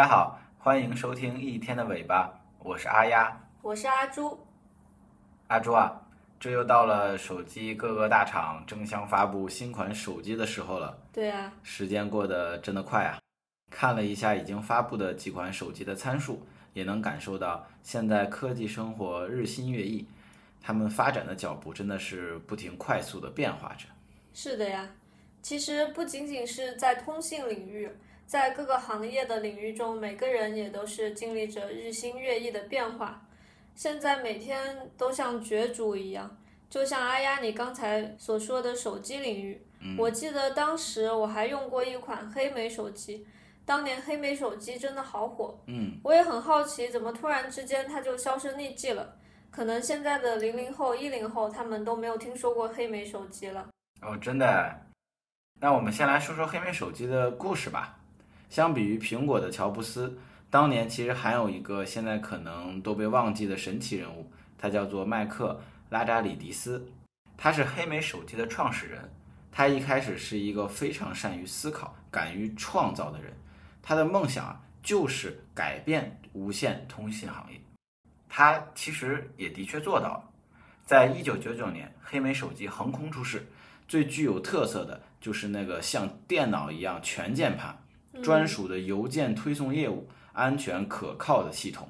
大家好，欢迎收听一天的尾巴，我是阿丫。我是阿朱，阿朱啊，这又到了手机各个大厂争相发布新款手机的时候了。对啊，时间过得真的快啊！看了一下已经发布的几款手机的参数，也能感受到现在科技生活日新月异，他们发展的脚步真的是不停快速的变化着。是的呀。其实不仅仅是在通信领域，在各个行业的领域中，每个人也都是经历着日新月异的变化。现在每天都像角逐一样，就像阿丫你刚才所说的手机领域，我记得当时我还用过一款黑莓手机，当年黑莓手机真的好火，嗯，我也很好奇，怎么突然之间它就销声匿迹了？可能现在的零零后、一零后他们都没有听说过黑莓手机了。哦，真的。那我们先来说说黑莓手机的故事吧。相比于苹果的乔布斯，当年其实还有一个现在可能都被忘记的神奇人物，他叫做麦克拉扎里迪斯。他是黑莓手机的创始人。他一开始是一个非常善于思考、敢于创造的人。他的梦想啊，就是改变无线通信行业。他其实也的确做到了。在一九九九年，黑莓手机横空出世。最具有特色的就是那个像电脑一样全键盘、专属的邮件推送业务、安全可靠的系统，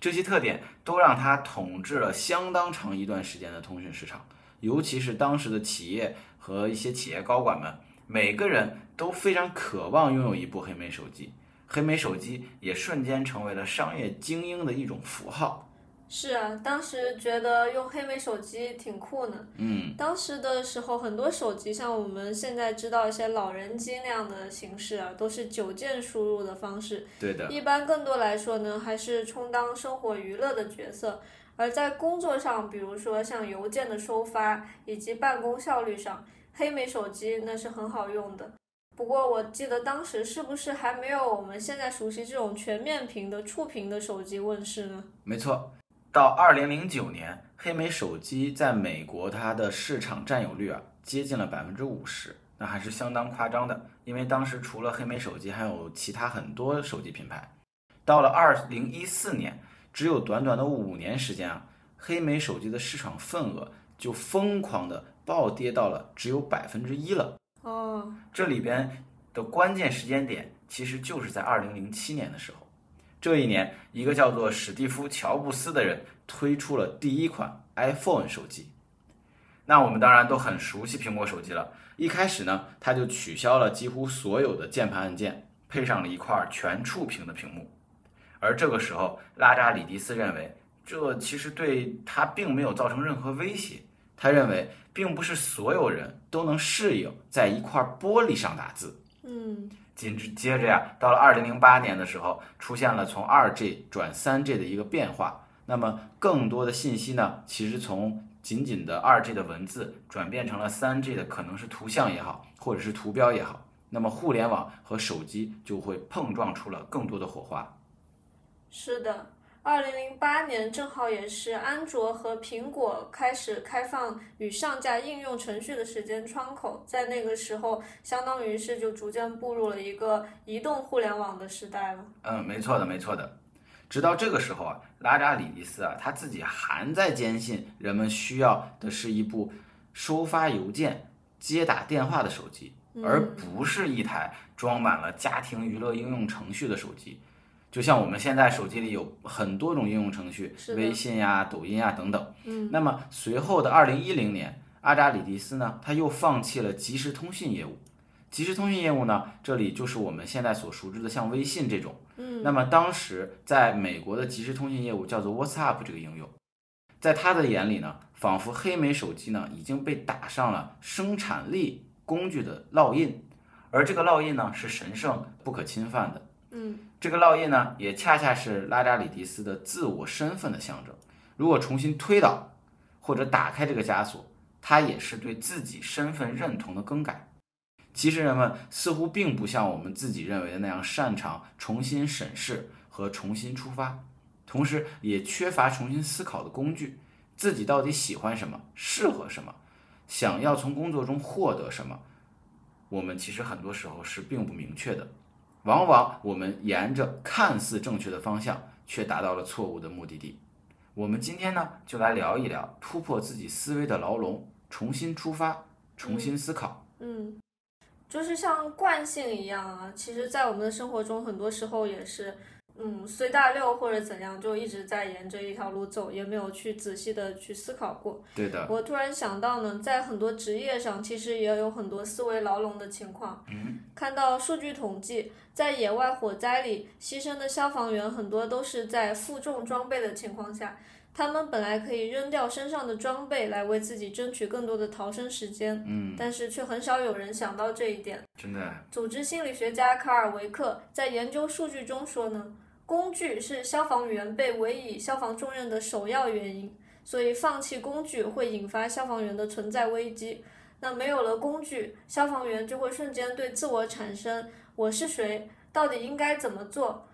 这些特点都让它统治了相当长一段时间的通讯市场。尤其是当时的企业和一些企业高管们，每个人都非常渴望拥有一部黑莓手机，黑莓手机也瞬间成为了商业精英的一种符号。是啊，当时觉得用黑莓手机挺酷呢。嗯，当时的时候，很多手机像我们现在知道一些老人机那样的形式啊，都是九键输入的方式。对的。一般更多来说呢，还是充当生活娱乐的角色。而在工作上，比如说像邮件的收发以及办公效率上，黑莓手机那是很好用的。不过我记得当时是不是还没有我们现在熟悉这种全面屏的触屏的手机问世呢？没错。到二零零九年，黑莓手机在美国它的市场占有率啊接近了百分之五十，那还是相当夸张的。因为当时除了黑莓手机，还有其他很多手机品牌。到了二零一四年，只有短短的五年时间啊，黑莓手机的市场份额就疯狂的暴跌到了只有百分之一了。哦，这里边的关键时间点其实就是在二零零七年的时候。这一年，一个叫做史蒂夫·乔布斯的人推出了第一款 iPhone 手机。那我们当然都很熟悉苹果手机了。一开始呢，他就取消了几乎所有的键盘按键，配上了一块全触屏的屏幕。而这个时候，拉扎里迪斯认为，这其实对他并没有造成任何威胁。他认为，并不是所有人都能适应在一块玻璃上打字。嗯。紧接着呀，到了二零零八年的时候，出现了从二 G 转三 G 的一个变化。那么更多的信息呢，其实从仅仅的二 G 的文字转变成了三 G 的，可能是图像也好，或者是图标也好。那么互联网和手机就会碰撞出了更多的火花。是的。二零零八年正好也是安卓和苹果开始开放与上架应用程序的时间窗口，在那个时候，相当于是就逐渐步入了一个移动互联网的时代了。嗯，没错的，没错的。直到这个时候啊，拉扎里迪斯啊，他自己还在坚信人们需要的是一部收发邮件、接打电话的手机，而不是一台装满了家庭娱乐应用程序的手机。就像我们现在手机里有很多种应用程序，微信呀、抖音呀等等。嗯，那么随后的二零一零年，阿扎里迪斯呢，他又放弃了即时通讯业务。即时通讯业务呢，这里就是我们现在所熟知的像微信这种。嗯，那么当时在美国的即时通讯业务叫做 WhatsApp 这个应用，在他的眼里呢，仿佛黑莓手机呢已经被打上了生产力工具的烙印，而这个烙印呢是神圣不可侵犯的。嗯，这个烙印呢，也恰恰是拉扎里迪斯的自我身份的象征。如果重新推倒或者打开这个枷锁，它也是对自己身份认同的更改。其实人们似乎并不像我们自己认为的那样擅长重新审视和重新出发，同时也缺乏重新思考的工具。自己到底喜欢什么，适合什么，想要从工作中获得什么，我们其实很多时候是并不明确的。往往我们沿着看似正确的方向，却达到了错误的目的地。我们今天呢，就来聊一聊突破自己思维的牢笼，重新出发，重新思考。嗯，就是像惯性一样啊，其实，在我们的生活中，很多时候也是。嗯，随大流或者怎样，就一直在沿着一条路走，也没有去仔细的去思考过。对的。我突然想到呢，在很多职业上，其实也有很多思维牢笼的情况。嗯。看到数据统计，在野外火灾里牺牲的消防员很多都是在负重装备的情况下，他们本来可以扔掉身上的装备来为自己争取更多的逃生时间。嗯。但是却很少有人想到这一点。真的。组织心理学家卡尔维克在研究数据中说呢。工具是消防员被委以消防重任的首要原因，所以放弃工具会引发消防员的存在危机。那没有了工具，消防员就会瞬间对自我产生“我是谁，到底应该怎么做”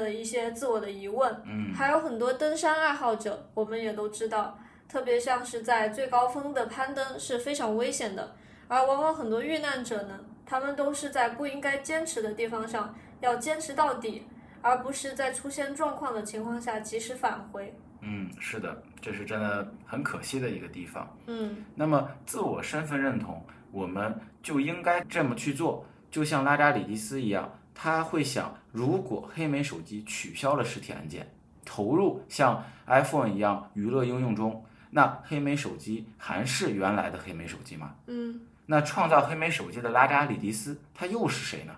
的一些自我的疑问。嗯，还有很多登山爱好者，我们也都知道，特别像是在最高峰的攀登是非常危险的，而往往很多遇难者呢，他们都是在不应该坚持的地方上要坚持到底。而不是在出现状况的情况下及时返回。嗯，是的，这是真的很可惜的一个地方。嗯，那么自我身份认同，我们就应该这么去做。就像拉扎里迪斯一样，他会想：如果黑莓手机取消了实体按键，投入像 iPhone 一样娱乐应用中，那黑莓手机还是原来的黑莓手机吗？嗯，那创造黑莓手机的拉扎里迪斯，他又是谁呢？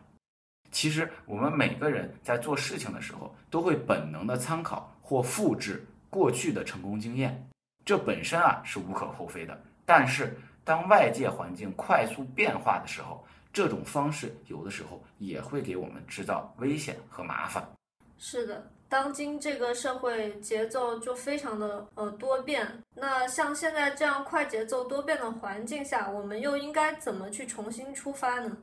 其实我们每个人在做事情的时候，都会本能的参考或复制过去的成功经验，这本身啊是无可厚非的。但是当外界环境快速变化的时候，这种方式有的时候也会给我们制造危险和麻烦。是的，当今这个社会节奏就非常的呃多变，那像现在这样快节奏多变的环境下，我们又应该怎么去重新出发呢？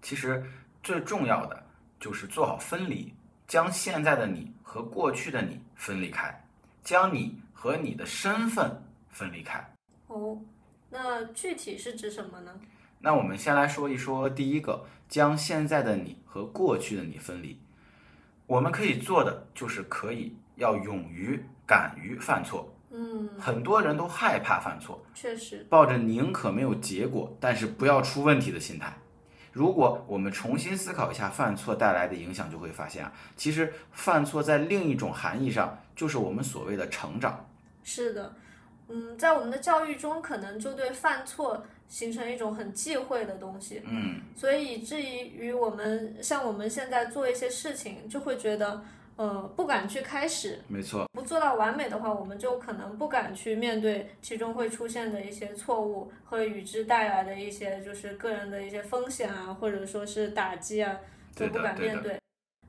其实。最重要的就是做好分离，将现在的你和过去的你分离开，将你和你的身份分离开。哦，那具体是指什么呢？那我们先来说一说第一个，将现在的你和过去的你分离。我们可以做的就是可以要勇于、敢于犯错。嗯，很多人都害怕犯错，确实，抱着宁可没有结果，但是不要出问题的心态。如果我们重新思考一下犯错带来的影响，就会发现啊，其实犯错在另一种含义上就是我们所谓的成长。是的，嗯，在我们的教育中，可能就对犯错形成一种很忌讳的东西。嗯，所以以至于我们像我们现在做一些事情，就会觉得。呃，不敢去开始，没错，不做到完美的话，我们就可能不敢去面对其中会出现的一些错误和与之带来的一些就是个人的一些风险啊，或者说是打击啊，都不敢面对。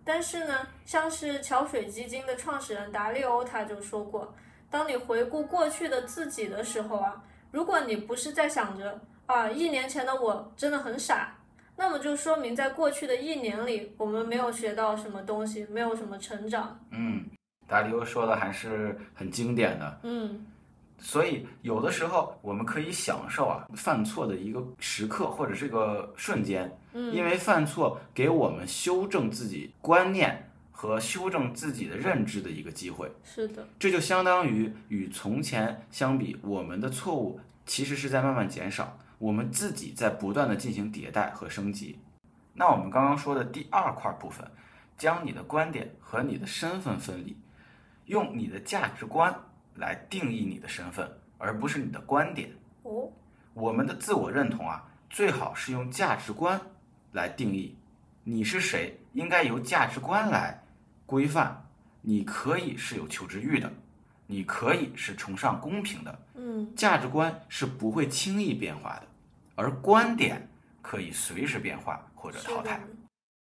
但是呢，像是桥水基金的创始人达利欧他就说过，当你回顾过去的自己的时候啊，如果你不是在想着啊，一年前的我真的很傻。那么就说明，在过去的一年里，我们没有学到什么东西，没有什么成长。嗯，达利欧说的还是很经典的。嗯，所以有的时候我们可以享受啊犯错的一个时刻或者是个瞬间。嗯，因为犯错给我们修正自己观念和修正自己的认知的一个机会。是的，这就相当于与从前相比，我们的错误其实是在慢慢减少。我们自己在不断的进行迭代和升级。那我们刚刚说的第二块部分，将你的观点和你的身份分离，用你的价值观来定义你的身份，而不是你的观点。哦，我们的自我认同啊，最好是用价值观来定义。你是谁，应该由价值观来规范。你可以是有求知欲的。你可以是崇尚公平的，嗯，价值观是不会轻易变化的，而观点可以随时变化或者淘汰。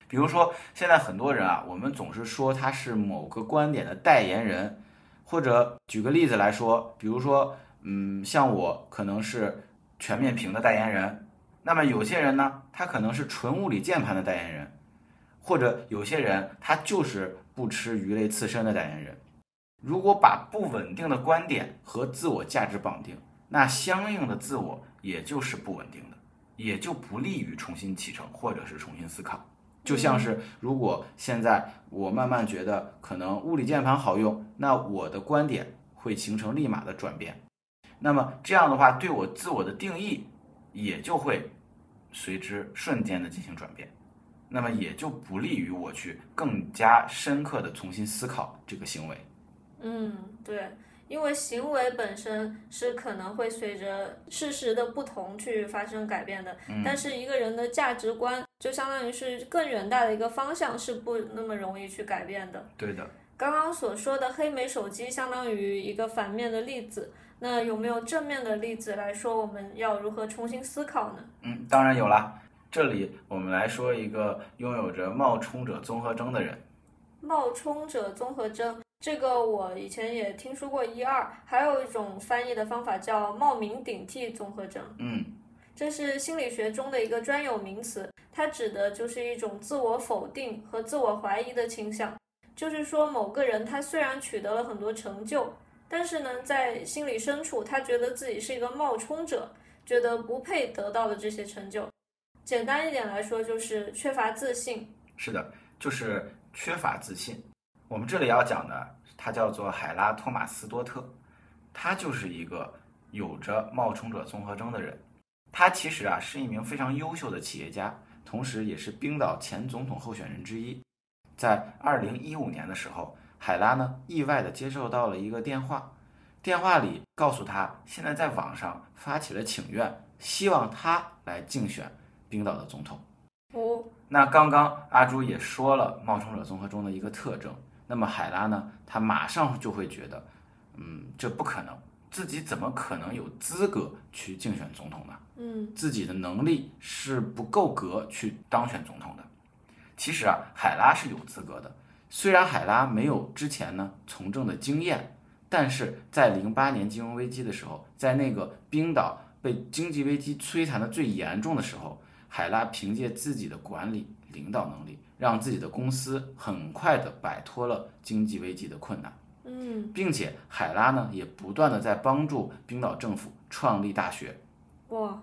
比如说，现在很多人啊，我们总是说他是某个观点的代言人，或者举个例子来说，比如说，嗯，像我可能是全面屏的代言人，那么有些人呢，他可能是纯物理键盘的代言人，或者有些人他就是不吃鱼类刺身的代言人。如果把不稳定的观点和自我价值绑定，那相应的自我也就是不稳定的，也就不利于重新启程或者是重新思考。就像是如果现在我慢慢觉得可能物理键盘好用，那我的观点会形成立马的转变。那么这样的话，对我自我的定义也就会随之瞬间的进行转变。那么也就不利于我去更加深刻的重新思考这个行为。嗯，对，因为行为本身是可能会随着事实的不同去发生改变的，但是一个人的价值观就相当于是更远大的一个方向，是不那么容易去改变的。对的，刚刚所说的黑莓手机相当于一个反面的例子，那有没有正面的例子来说我们要如何重新思考呢？嗯，当然有啦。这里我们来说一个拥有着冒充者综合征的人。冒充者综合征，这个我以前也听说过一二，还有一种翻译的方法叫冒名顶替综合征。嗯，这是心理学中的一个专有名词，它指的就是一种自我否定和自我怀疑的倾向。就是说，某个人他虽然取得了很多成就，但是呢，在心理深处，他觉得自己是一个冒充者，觉得不配得到的这些成就。简单一点来说，就是缺乏自信。是的，就是缺乏自信。我们这里要讲的，他叫做海拉·托马斯多特，他就是一个有着冒充者综合征的人。他其实啊是一名非常优秀的企业家，同时也是冰岛前总统候选人之一。在二零一五年的时候，海拉呢意外的接受到了一个电话，电话里告诉他，现在在网上发起了请愿，希望他来竞选。冰岛的总统，哦，那刚刚阿朱也说了冒充者综合中的一个特征，那么海拉呢，他马上就会觉得，嗯，这不可能，自己怎么可能有资格去竞选总统呢？嗯，自己的能力是不够格去当选总统的。其实啊，海拉是有资格的，虽然海拉没有之前呢从政的经验，但是在零八年金融危机的时候，在那个冰岛被经济危机摧残的最严重的时候。海拉凭借自己的管理领导能力，让自己的公司很快的摆脱了经济危机的困难。嗯，并且海拉呢也不断的在帮助冰岛政府创立大学。哇，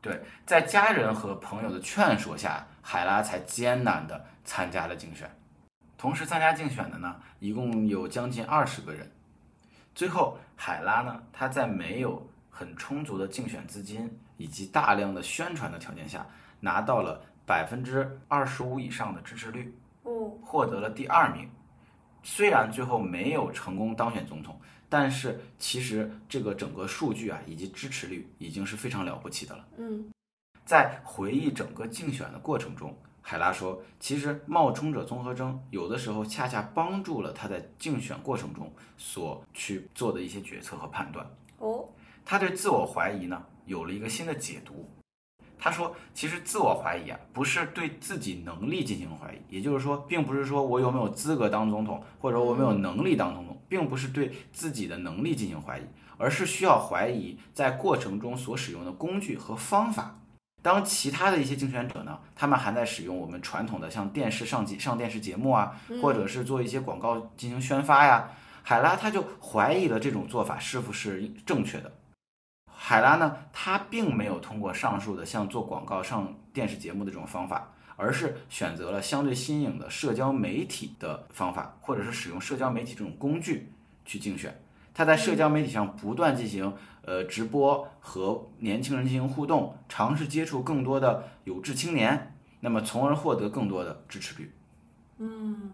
对，在家人和朋友的劝说下，海拉才艰难的参加了竞选。同时参加竞选的呢，一共有将近二十个人。最后，海拉呢，他在没有很充足的竞选资金以及大量的宣传的条件下。拿到了百分之二十五以上的支持率，哦，获得了第二名。虽然最后没有成功当选总统，但是其实这个整个数据啊以及支持率已经是非常了不起的了。嗯，在回忆整个竞选的过程中，海拉说，其实冒充者综合征有的时候恰恰帮助了他在竞选过程中所去做的一些决策和判断。哦，他对自我怀疑呢有了一个新的解读。他说：“其实自我怀疑啊，不是对自己能力进行怀疑，也就是说，并不是说我有没有资格当总统，或者我没有能力当总统，并不是对自己的能力进行怀疑，而是需要怀疑在过程中所使用的工具和方法。当其他的一些竞选者呢，他们还在使用我们传统的像电视上节上电视节目啊，或者是做一些广告进行宣发呀，海拉他就怀疑了这种做法是否是正确的。”海拉呢，他并没有通过上述的像做广告、上电视节目的这种方法，而是选择了相对新颖的社交媒体的方法，或者是使用社交媒体这种工具去竞选。他在社交媒体上不断进行呃直播，和年轻人进行互动，尝试接触更多的有志青年，那么从而获得更多的支持率。嗯，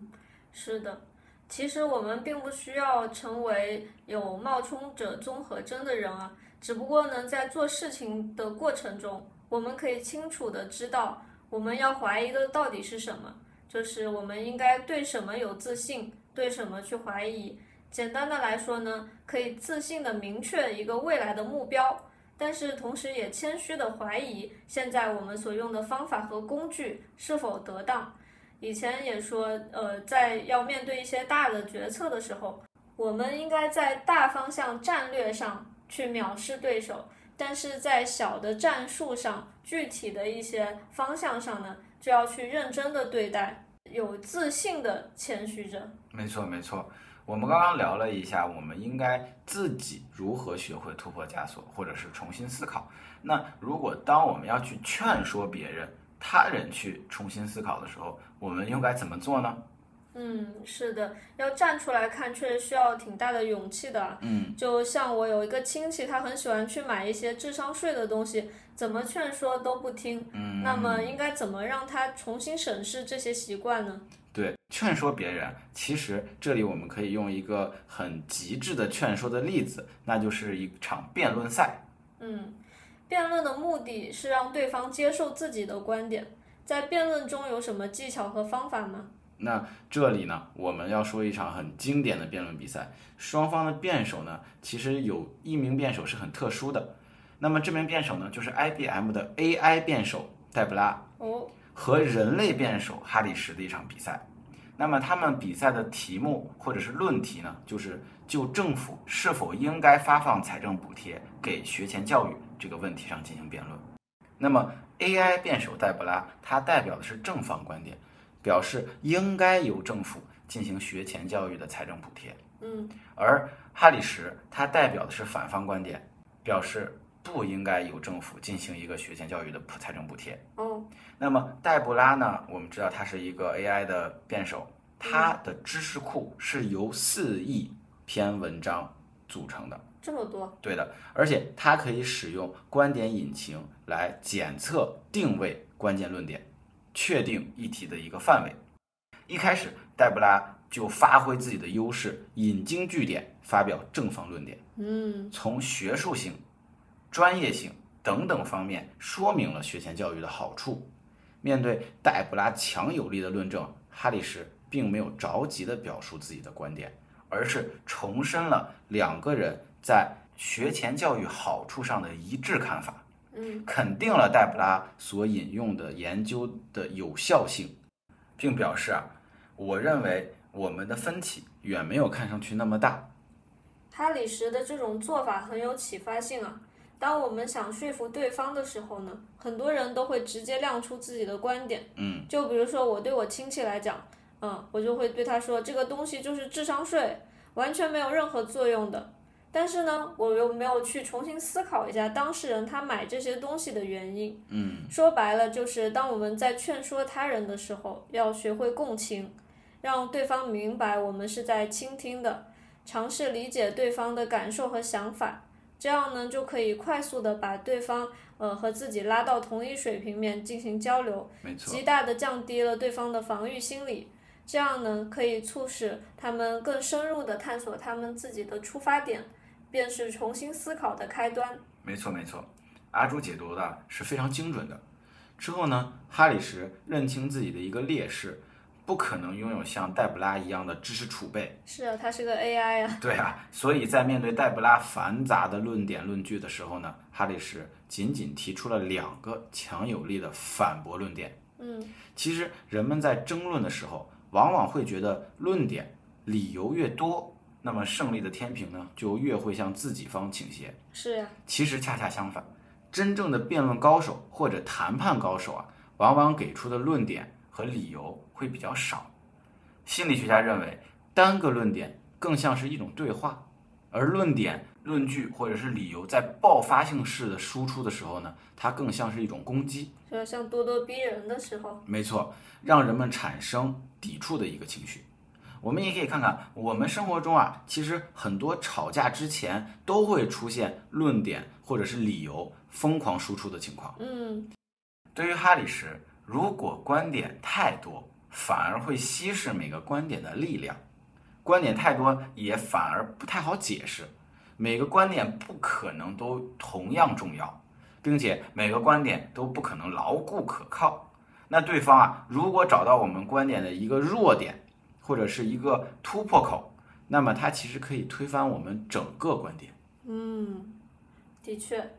是的。其实我们并不需要成为有冒充者综合征的人啊。只不过呢，在做事情的过程中，我们可以清楚的知道我们要怀疑的到底是什么，就是我们应该对什么有自信，对什么去怀疑。简单的来说呢，可以自信的明确一个未来的目标，但是同时也谦虚的怀疑现在我们所用的方法和工具是否得当。以前也说，呃，在要面对一些大的决策的时候，我们应该在大方向战略上。去藐视对手，但是在小的战术上、具体的一些方向上呢，就要去认真的对待，有自信的谦虚着。没错，没错。我们刚刚聊了一下，我们应该自己如何学会突破枷锁，或者是重新思考。那如果当我们要去劝说别人他人去重新思考的时候，我们又该怎么做呢？嗯，是的，要站出来看，确实需要挺大的勇气的。嗯，就像我有一个亲戚，他很喜欢去买一些智商税的东西，怎么劝说都不听。嗯，那么应该怎么让他重新审视这些习惯呢？对，劝说别人，其实这里我们可以用一个很极致的劝说的例子，那就是一场辩论赛。嗯，辩论的目的是让对方接受自己的观点。在辩论中有什么技巧和方法吗？那这里呢，我们要说一场很经典的辩论比赛，双方的辩手呢，其实有一名辩手是很特殊的。那么这名辩手呢，就是 IBM 的 AI 辩手戴布拉哦，和人类辩手哈里什的一场比赛。那么他们比赛的题目或者是论题呢，就是就政府是否应该发放财政补贴给学前教育这个问题上进行辩论。那么 AI 辩手戴布拉，他代表的是正方观点。表示应该由政府进行学前教育的财政补贴，嗯，而哈里什他代表的是反方观点，表示不应该由政府进行一个学前教育的普财政补贴。嗯，那么黛布拉呢？我们知道他是一个 AI 的辩手，他的知识库是由四亿篇文章组成的。这么多？对的，而且它可以使用观点引擎来检测、定位关键论点。确定议题的一个范围。一开始，黛布拉就发挥自己的优势，引经据典，发表正方论点。嗯，从学术性、专业性等等方面说明了学前教育的好处。面对黛布拉强有力的论证，哈里什并没有着急地表述自己的观点，而是重申了两个人在学前教育好处上的一致看法。嗯，肯定了戴布拉所引用的研究的有效性，并表示啊，我认为我们的分歧远没有看上去那么大。哈里什的这种做法很有启发性啊。当我们想说服对方的时候呢，很多人都会直接亮出自己的观点。嗯，就比如说我对我亲戚来讲，嗯，我就会对他说，这个东西就是智商税，完全没有任何作用的。但是呢，我又没有去重新思考一下当事人他买这些东西的原因。嗯，说白了就是当我们在劝说他人的时候，要学会共情，让对方明白我们是在倾听的，尝试理解对方的感受和想法，这样呢就可以快速的把对方呃和自己拉到同一水平面进行交流，极大的降低了对方的防御心理。这样呢可以促使他们更深入的探索他们自己的出发点。便是重新思考的开端。没错没错，阿朱解读的是非常精准的。之后呢，哈里什认清自己的一个劣势，不可能拥有像戴布拉一样的知识储备。是啊，他是个 AI 啊。对啊，所以在面对戴布拉繁杂的论点论据的时候呢，哈里什仅仅提出了两个强有力的反驳论点。嗯，其实人们在争论的时候，往往会觉得论点理由越多。那么胜利的天平呢，就越会向自己方倾斜。是呀，其实恰恰相反，真正的辩论高手或者谈判高手啊，往往给出的论点和理由会比较少。心理学家认为，单个论点更像是一种对话，而论点、论据或者是理由在爆发性式的输出的时候呢，它更像是一种攻击，就像咄咄逼人的时候。没错，让人们产生抵触的一个情绪。我们也可以看看，我们生活中啊，其实很多吵架之前都会出现论点或者是理由疯狂输出的情况。嗯，对于哈里什，如果观点太多，反而会稀释每个观点的力量；观点太多，也反而不太好解释。每个观点不可能都同样重要，并且每个观点都不可能牢固可靠。那对方啊，如果找到我们观点的一个弱点，或者是一个突破口，那么它其实可以推翻我们整个观点。嗯，的确，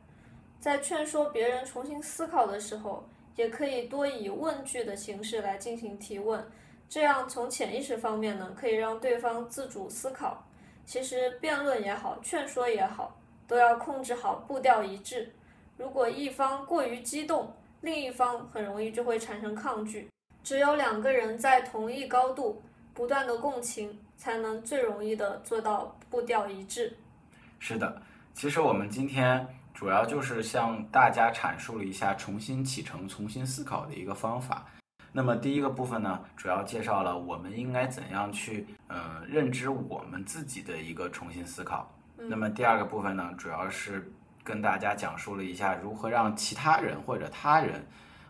在劝说别人重新思考的时候，也可以多以问句的形式来进行提问，这样从潜意识方面呢，可以让对方自主思考。其实辩论也好，劝说也好，都要控制好步调一致。如果一方过于激动，另一方很容易就会产生抗拒。只有两个人在同一高度。不断的共情，才能最容易的做到步调一致。是的，其实我们今天主要就是向大家阐述了一下重新启程、重新思考的一个方法。那么第一个部分呢，主要介绍了我们应该怎样去呃认知我们自己的一个重新思考。那么第二个部分呢，主要是跟大家讲述了一下如何让其他人或者他人，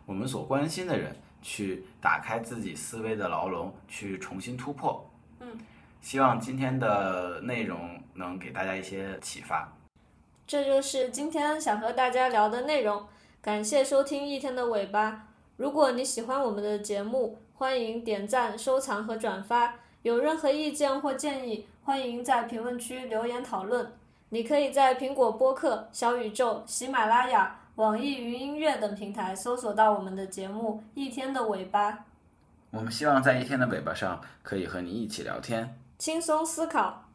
我们所关心的人去打开自己思维的牢笼，去重新突破。嗯，希望今天的内容能给大家一些启发。这就是今天想和大家聊的内容。感谢收听一天的尾巴。如果你喜欢我们的节目，欢迎点赞、收藏和转发。有任何意见或建议，欢迎在评论区留言讨论。你可以在苹果播客、小宇宙、喜马拉雅、网易云音乐等平台搜索到我们的节目《一天的尾巴》，我们希望在一天的尾巴上可以和你一起聊天。轻松思考。